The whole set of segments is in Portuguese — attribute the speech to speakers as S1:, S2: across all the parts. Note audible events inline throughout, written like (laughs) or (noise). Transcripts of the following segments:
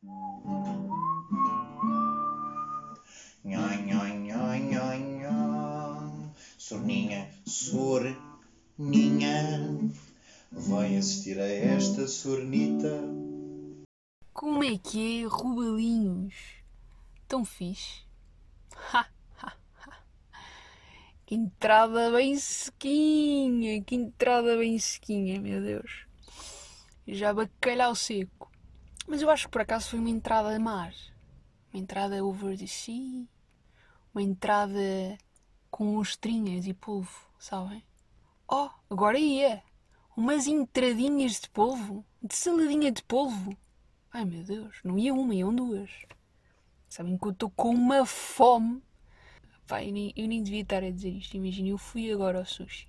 S1: Nhoi, nhoi, nhoi, nhoi, nhoi. Sorninha, sorninha, vai assistir a esta sornita.
S2: Como é que é, Rubalinhos? Tão fixe? Ha, ha, ha. Que entrada bem sequinha, que entrada bem sequinha, meu Deus. Já bacalhau seco. Mas eu acho que por acaso foi uma entrada a mar. Uma entrada over the sea. Uma entrada com ostrinhas e polvo, sabem? Oh, agora ia! Umas entradinhas de polvo. De saladinha de polvo. Ai meu Deus, não ia uma, iam duas. Sabem que eu estou com uma fome. Pá, eu nem, eu nem devia estar a dizer isto. Imagina, eu fui agora ao sushi.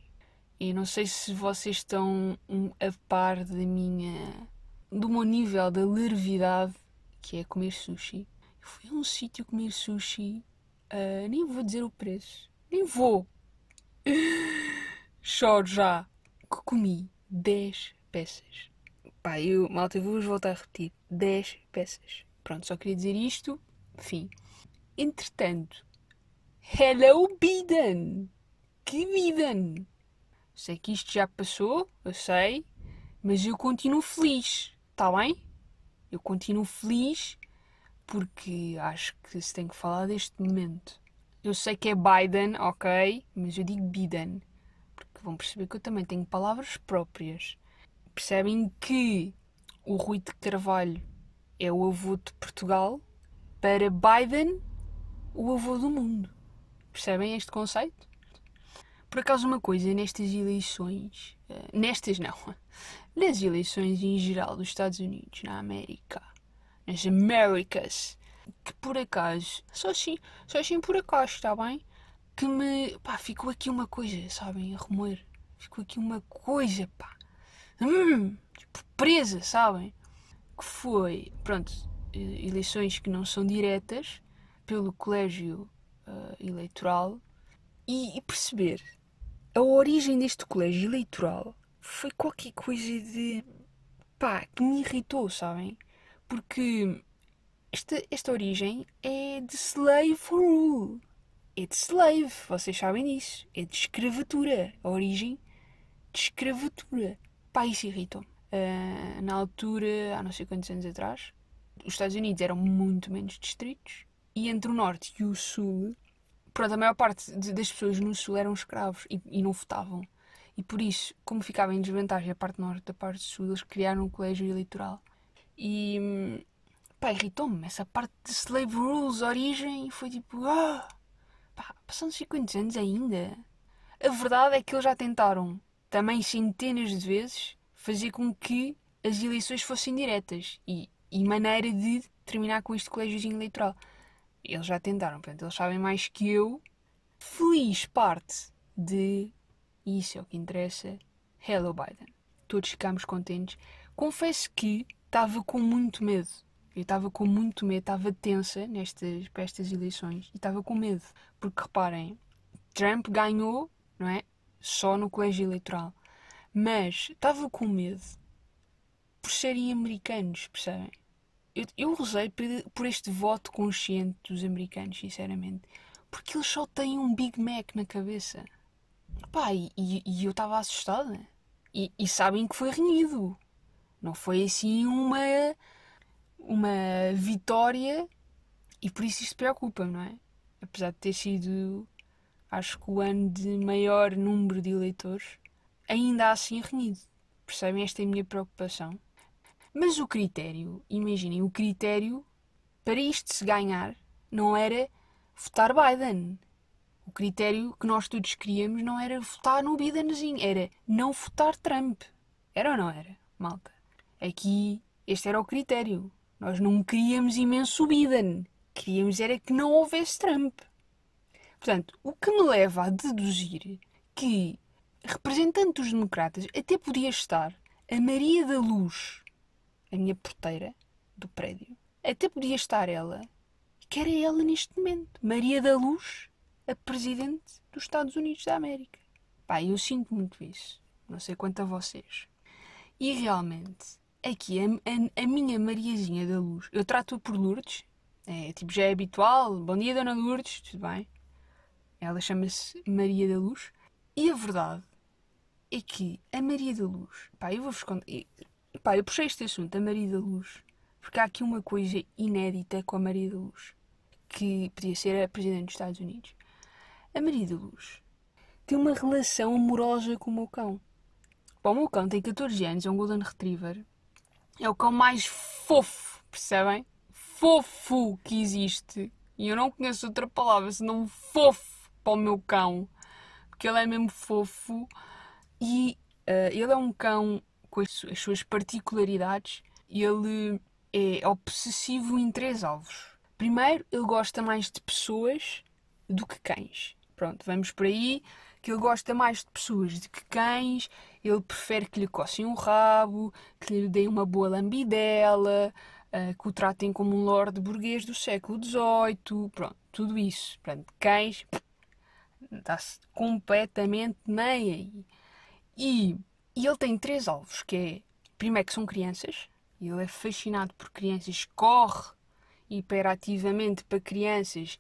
S2: E não sei se vocês estão um, a par da minha. Do meu nível de levidade, que é comer sushi. Eu fui a um sítio comer sushi. ah, nem vou dizer o preço. Nem vou. (laughs) Choro já. Que comi 10 peças. Pá, eu, malta, vou-vos voltar a repetir. 10 peças. Pronto, só queria dizer isto. Fim. Entretanto, Hello Biden! Que Biden! Sei que isto já passou, eu sei, mas eu continuo feliz, está bem? Eu continuo feliz porque acho que se tem que falar deste momento. Eu sei que é Biden, ok, mas eu digo Biden, porque vão perceber que eu também tenho palavras próprias. Percebem que o Rui de Carvalho é o avô de Portugal, para Biden, o avô do mundo. Percebem este conceito? Por acaso, uma coisa, nestas eleições, eh, nestas não, (laughs) nas eleições em geral dos Estados Unidos, na América, nas Américas, que por acaso, só assim, só assim por acaso, está bem? Que me, pá, ficou aqui uma coisa, sabem, a remoer. Ficou aqui uma coisa, pá. Hum, tipo, presa, sabem? Que foi, pronto, eleições que não são diretas, pelo colégio eh, eleitoral, e, e perceber a origem deste colégio eleitoral foi qualquer coisa de. pá, que me irritou, sabem? Porque esta, esta origem é de slave rule. É de slave, vocês sabem disso. É de escravatura. A origem de escravatura. Pá, isso irritou-me. Ah, na altura, há não sei quantos anos atrás, os Estados Unidos eram muito menos distritos e entre o norte e o sul pronto, a maior parte de- das pessoas no sul eram escravos e, e não votavam. E por isso, como ficava em desvantagem a parte norte da parte sul, eles criaram um colégio eleitoral. E pá, irritou-me essa parte de slave rules, origem, foi tipo, ah, pá, passando 50 anos ainda. A verdade é que eles já tentaram, também centenas de vezes, fazer com que as eleições fossem diretas e, e maneira de terminar com este colégiozinho eleitoral. Eles já tentaram, portanto, eles sabem mais que eu. Feliz parte de isso é o que interessa. Hello Biden. Todos ficámos contentes. Confesso que estava com muito medo. Eu estava com muito medo, estava tensa nestas, para estas eleições e estava com medo. Porque reparem, Trump ganhou, não é? Só no colégio eleitoral. Mas estava com medo por serem americanos, percebem? Eu, eu rezei por, este voto consciente dos americanos, sinceramente. Porque eles só têm um Big Mac na cabeça. Pá, e, e- e eu estava assustada. E, e sabem que foi renhido. Não foi assim uma, uma vitória. E por isso isto preocupa-me, não é? Apesar de ter sido, acho que o ano de maior número de eleitores, ainda assim renhido. Percebem? Esta é a minha preocupação. Mas o critério, imaginem, o critério para isto se ganhar não era votar Biden. O critério que nós todos queríamos não era votar no Bidenzinho, era não votar Trump. Era ou não era, malta? Aqui, este era o critério. Nós não queríamos imenso Biden. Queríamos era que não houvesse Trump. Portanto, o que me leva a deduzir que, representante dos democratas, até podia estar a Maria da Luz, a minha porteira do prédio, até podia estar ela, que era ela neste momento, Maria da Luz, a presidente dos Estados Unidos da América. Pá, eu sinto muito isso. Não sei quanto a vocês. E realmente, aqui a, a, a minha Mariazinha da Luz, eu trato-a por Lourdes, é, tipo, já é habitual. Bom dia, Dona Lourdes, tudo bem? Ela chama-se Maria da Luz. E a verdade é que a Maria da Luz, pá, eu vou-vos contar. Pá, eu puxei este assunto, a Maria da Luz, porque há aqui uma coisa inédita com a Maria da Luz, que podia ser a Presidente dos Estados Unidos. A Maria da Luz tem uma relação amorosa com o meu cão. Bom, o meu cão tem 14 anos, é um Golden Retriever. É o cão mais fofo, percebem? Fofo que existe. E eu não conheço outra palavra senão fofo para o meu cão. Porque ele é mesmo fofo. E uh, ele é um cão com as, as suas particularidades. Ele é obsessivo em três alvos. Primeiro, ele gosta mais de pessoas do que cães. Pronto, vamos por aí. Que ele gosta mais de pessoas do que cães. Ele prefere que lhe cossem o rabo, que lhe deem uma boa lambidela, uh, que o tratem como um lord burguês do século XVIII. Pronto, tudo isso. Pronto, cães está-se completamente nem aí. E, e ele tem três alvos, que é, primeiro que são crianças, ele é fascinado por crianças, corre hiperativamente para crianças,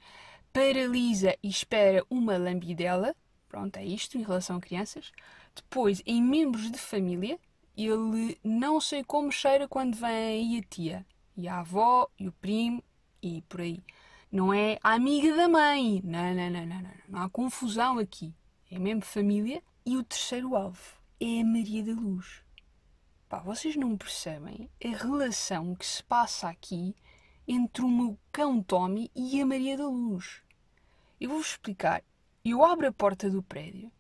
S2: paralisa e espera uma lambidela. Pronto, é isto em relação a crianças. Depois, em membros de família, ele não sei como cheira quando vem aí a tia, e a avó, e o primo, e por aí. Não é a amiga da mãe. Não, não, não, não, não. Não há confusão aqui. É mesmo família. E o terceiro alvo é a Maria da Luz. Pá, vocês não percebem a relação que se passa aqui entre o meu cão Tommy e a Maria da Luz. Eu vou-vos explicar. Eu abro a porta do prédio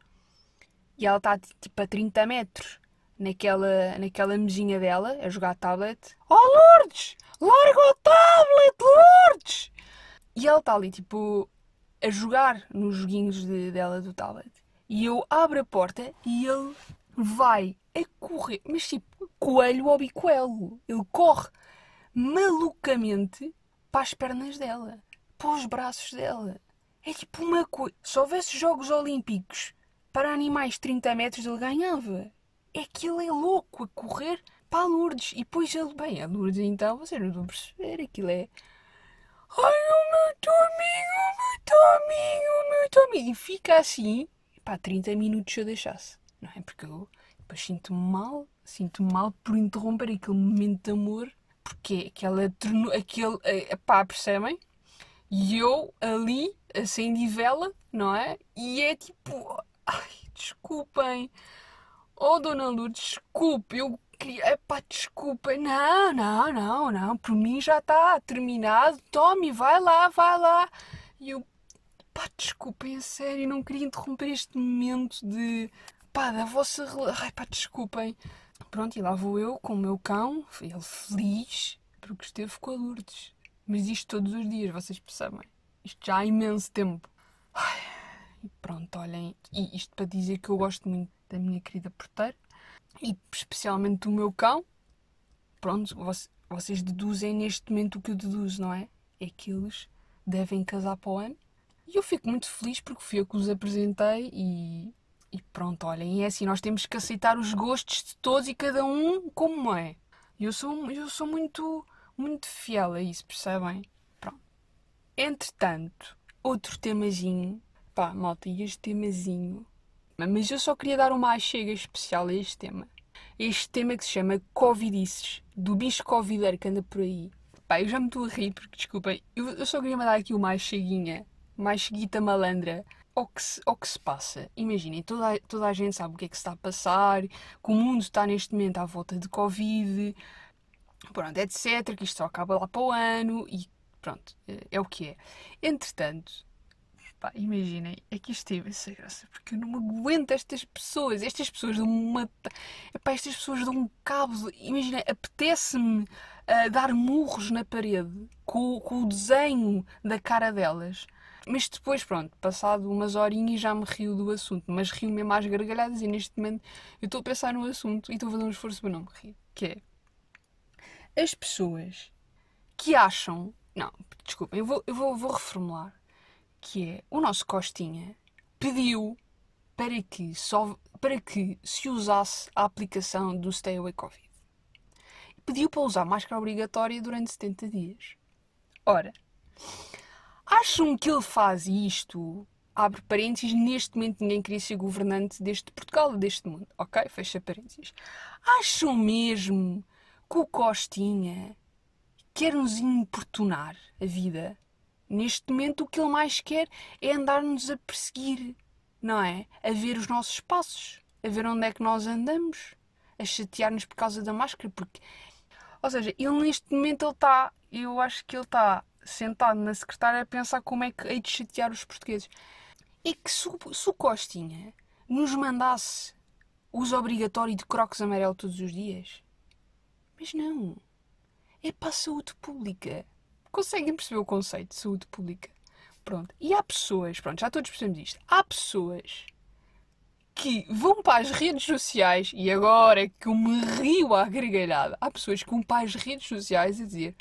S2: e ela está tipo a 30 metros naquela, naquela mesinha dela a jogar tablet. Oh Lourdes! Larga o tablet, Lourdes! E ela está ali, tipo, a jogar nos joguinhos de, dela do tablet. E eu abro a porta e ele vai a correr, mas tipo, coelho ao bicoelo. Ele corre malucamente para as pernas dela, para os braços dela. É tipo uma coisa. Se houvesse Jogos Olímpicos para animais de 30 metros, ele ganhava. É que ele é louco a correr para a Lourdes. E depois ele, bem, a Lourdes então, vocês não vão perceber, aquilo é Ai, o meu Tominho, o meu Tominho, o meu Tominho. E fica assim, pá, 30 minutos se eu deixasse. Não é? Porque eu depois sinto-me mal, sinto-me mal por interromper aquele momento de amor, porque aquela aquele, eh, pá, percebem? E eu ali acendi vela, não é? E é tipo, ai, desculpem. Oh, Dona Lourdes, desculpe, eu queria. Epá, desculpa. Não, não, não, não. Por mim já está terminado. Tome, vai lá, vai lá. E eu. Pá, desculpem, a sério. Não queria interromper este momento de. Pá, da vossa. Ai, pá, desculpem. Pronto, e lá vou eu com o meu cão. Ele feliz porque esteve com a Lourdes. Mas isto todos os dias, vocês percebem? Isto já há imenso tempo. Ai, e pronto, olhem. E isto para dizer que eu gosto muito da minha querida porteira e especialmente do meu cão. Pronto, vocês deduzem neste momento o que eu deduzo, não é? É que eles devem casar para o ano. E eu fico muito feliz porque fui eu que os apresentei e, e pronto, olhem, é assim, nós temos que aceitar os gostos de todos e cada um como é. Eu sou, eu sou muito, muito fiel a isso, percebem? Pronto. Entretanto, outro temazinho, pá, malta, e este temazinho mas eu só queria dar uma achega especial a este tema. Este tema que se chama Covidices, do bicho covideiro que anda por aí. Pá, eu já me estou a rir, porque desculpem, eu, eu só queria mandar aqui uma acheguinha, uma acheguita malandra ao que, se, que se passa. Imaginem, toda, toda a gente sabe o que é que se está a passar, que o mundo está neste momento à volta de Covid, pronto, etc. Que isto só acaba lá para o ano e pronto, é, é o que é. Entretanto, Pá, imaginem, é que isto teve essa graça, porque eu não aguento estas pessoas. Estas pessoas dão uma. Epá, estas pessoas dão um cabo. Imaginem, apetece-me uh, dar murros na parede com, com o desenho da cara delas. Mas depois, pronto, passado umas horinhas já me rio do assunto, mas rio mesmo às gargalhadas e neste momento eu estou a pensar no assunto e estou a fazer um esforço para não me rir. Que é as pessoas que acham. Não, desculpem, eu vou, eu vou, vou reformular que é o nosso Costinha pediu para que, só, para que se usasse a aplicação do Stay Away Covid. pediu para usar máscara obrigatória durante 70 dias. Ora, acham que ele faz isto? Abre parênteses, neste momento ninguém queria ser governante deste Portugal, deste mundo. Ok? Fecha parênteses. Acham mesmo que o Costinha quer nos importunar a vida? Neste momento o que ele mais quer é andar-nos a perseguir, não é? A ver os nossos passos, a ver onde é que nós andamos, a chatear-nos por causa da máscara, porque ou seja, ele neste momento ele está, eu acho que ele está sentado na secretária a pensar como é que hei de chatear os portugueses. É que se, se o Costinha nos mandasse uso obrigatório de crocs amarelo todos os dias, mas não, é para a saúde pública. Conseguem perceber o conceito de saúde pública? Pronto. E há pessoas, pronto, já todos percebemos isto, há pessoas que vão para as redes sociais, e agora que eu me rio à gargalhada, há pessoas que vão para as redes sociais a dizer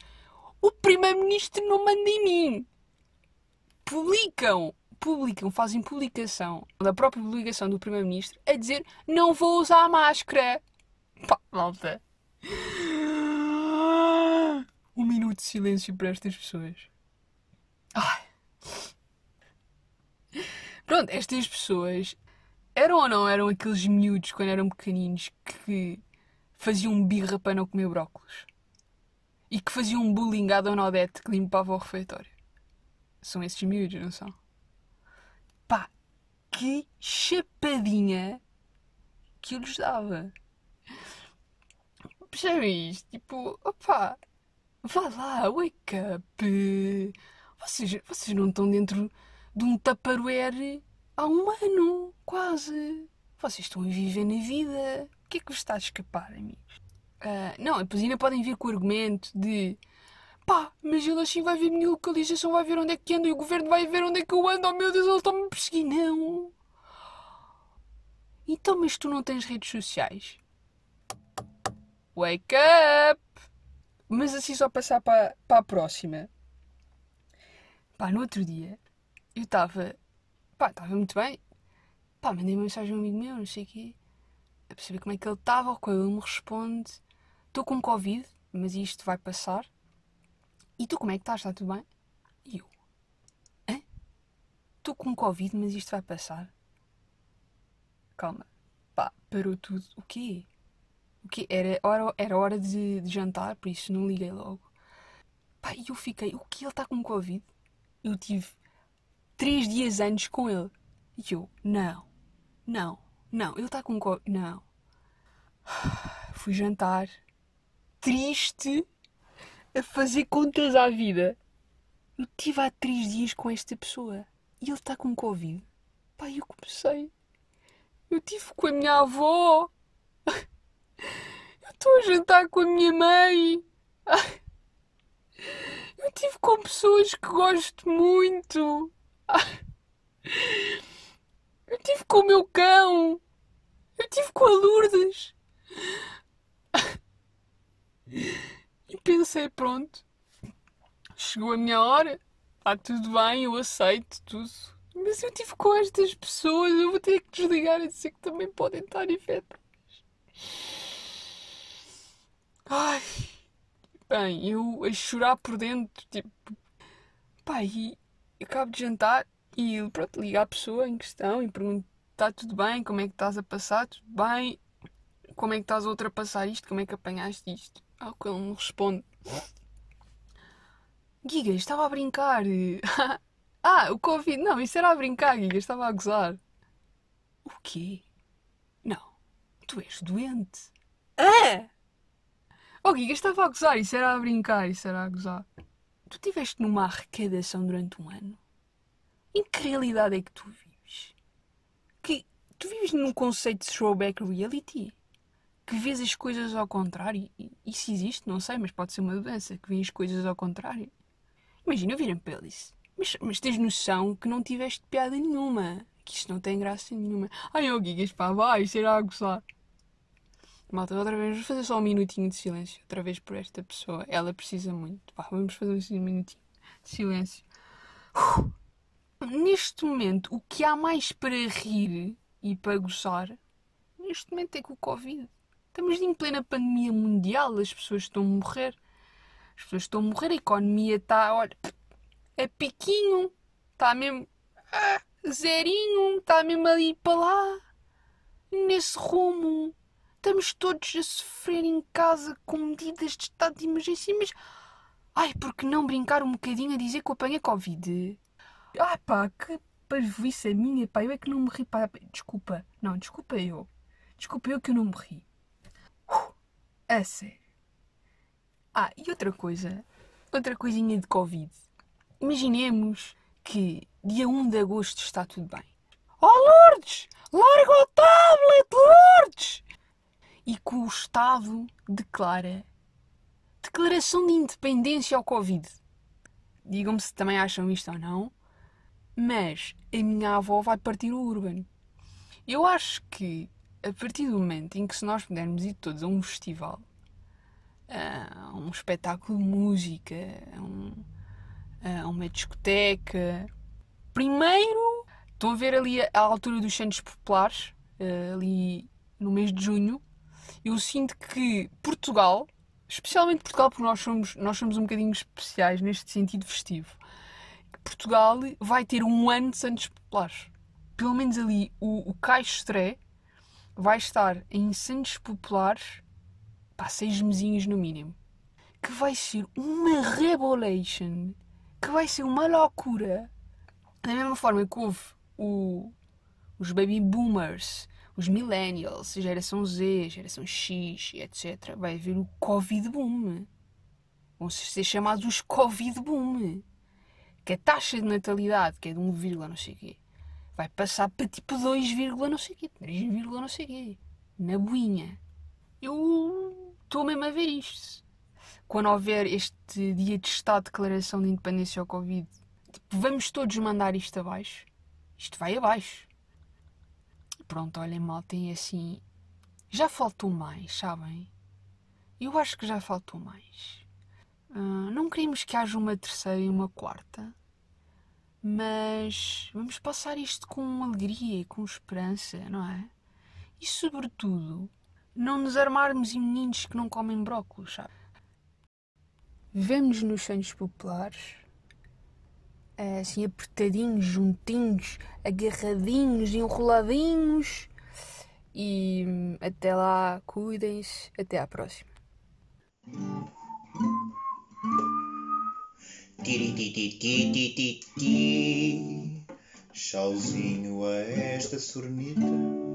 S2: o Primeiro-Ministro não manda em mim. Publicam, publicam, fazem publicação da própria publicação do Primeiro-Ministro a dizer não vou usar a máscara. Pá, malta. Um minuto de silêncio para estas pessoas. Ai. Pronto, estas pessoas eram ou não eram aqueles miúdos quando eram pequeninos que faziam birra para não comer brócolos? E que faziam bullying à Dona Odete que limpava o refeitório? São esses miúdos, não são? Pá, que chapadinha que eu lhes dava. Percebem isto? Tipo, opá, vá lá, wake up. Vocês, vocês não estão dentro de um Tupperware há um ano, quase. Vocês estão a viver na vida. O que é que vos está a escapar, amigos? Ah, não, depois ainda podem vir com o argumento de pá, mas ele assim vai ver a minha localização, vai ver onde é que ando e o governo vai ver onde é que eu ando. Oh meu Deus, ele está-me a perseguir. Não. Então, mas tu não tens redes sociais? Wake up! Mas assim só passar para, para a próxima. Pá, no outro dia eu estava. Pá, estava muito bem. Pá, mandei uma mensagem a um amigo meu, não sei o quê. A perceber como é que ele estava. Quando ele me responde: Estou com Covid, mas isto vai passar. E tu como é que estás? Está tudo bem? E eu: Hã? Estou com Covid, mas isto vai passar. Calma. Pá, parou tudo. O quê? O quê? Era hora, era hora de, de jantar, por isso não liguei logo. Pá, e eu fiquei: O que? Ele está com Covid? Eu tive três dias antes com ele. E eu: Não, não, não. Ele está com Covid. Não. (sighs) Fui jantar. Triste. A fazer contas à vida. Eu tive há três dias com esta pessoa. E ele está com Covid. Pá, eu comecei. Eu tive com a minha avó. (laughs) Eu estou a jantar com a minha mãe. (laughs) Eu tive com pessoas que gosto muito. (laughs) Eu tive com o meu cão. Eu tive com a Lourdes. Pensei, pronto. Chegou a minha hora. Está tudo bem, eu aceito tudo. Mas eu tive com estas pessoas, eu vou ter que desligar e dizer que também podem estar infectadas. Ai, bem, eu a chorar por dentro, tipo, pá, e acabo de jantar e pronto, ligo à pessoa em questão e pergunto: está tudo bem? Como é que estás a passar? Tudo bem? Como é que estás a ultrapassar isto? Como é que apanhaste isto? Ao que ele me responde: Giga, estava a brincar. (laughs) ah, o Covid, não, isso era a brincar, Giga, estava a gozar. O quê? Não, tu és doente. Ah! Oh, Giga, estava a gozar, isso era a brincar, isso era a gozar. Tu estiveste numa arrecadação durante um ano? Em que realidade é que tu vives? Que tu vives num conceito de throwback reality? Que vês as coisas ao contrário? Isso existe? Não sei, mas pode ser uma doença, que vês as coisas ao contrário. Imagina, eu virem para ele mas, mas tens noção que não tiveste piada nenhuma. Que isto não tem graça nenhuma. Ai, oh, Gigas, pá, vai, era a gozar. Malta, outra vez, vamos fazer só um minutinho de silêncio. Outra vez por esta pessoa. Ela precisa muito. Pá, vamos fazer um minutinho de silêncio. Uf. Neste momento, o que há mais para rir e para gozar, neste momento é com o Covid. Estamos em plena pandemia mundial, as pessoas estão a morrer. As pessoas estão a morrer, a economia está, olha, é piquinho, está mesmo ah, zerinho, está mesmo ali para lá, nesse rumo. Estamos todos a sofrer em casa com medidas de estado de emergência, mas. Ai, por que não brincar um bocadinho a dizer que eu apanhei Covid? Ah pá, que parvoíce a minha, pá, eu é que não morri, pá. Desculpa, não, desculpa eu. Desculpa eu que eu não morri. A sério. Ah, e outra coisa, outra coisinha de Covid. Imaginemos que dia 1 de agosto está tudo bem. Oh Lourdes! Larga o tablet, Lourdes! E que o Estado declara declaração de independência ao Covid. Digam-me se também acham isto ou não, mas a minha avó vai partir o Urban. Eu acho que a partir do momento em que se nós pudermos ir todos a um festival, a um espetáculo de música, a, um, a uma discoteca, primeiro estão a ver ali a, altura dos Santos Populares, ali no mês de junho, eu sinto que Portugal, especialmente Portugal, porque nós somos, nós somos um bocadinho especiais neste sentido festivo, Portugal vai ter um ano de Santos Populares. Pelo menos ali o, o Caixo Stré vai estar em Santos Populares para seis mesinhos no mínimo. Que vai ser uma rebolation. Que vai ser uma loucura. Da mesma forma que houve o, os baby boomers, os millennials, geração Z, geração X, etc. Vai haver o Covid boom. Vão ser chamados os Covid boom. Que a taxa de natalidade, que é de 1, não sei o quê, vai passar para tipo 2, não sei o quê, 3, não sei o quê. Na boinha. Eu estou mesmo a ver isto. Quando houver este dia de Estado de Declaração de Independência ao Covid, tipo, vamos todos mandar isto abaixo. Isto vai abaixo. Pronto, olhem, mal, tem assim. Já faltou mais, sabem? Eu acho que já faltou mais. Uh, não queremos que haja uma terceira e uma quarta. Mas vamos passar isto com alegria e com esperança, não é? E sobretudo, não nos armarmos em meninos que não comem brócolis, sabe? Vivemos nos Santos Populares, assim apertadinhos, juntinhos, agarradinhos, enroladinhos. E até lá, cuidem-se. Até à próxima.
S1: Tchauzinho a esta sornita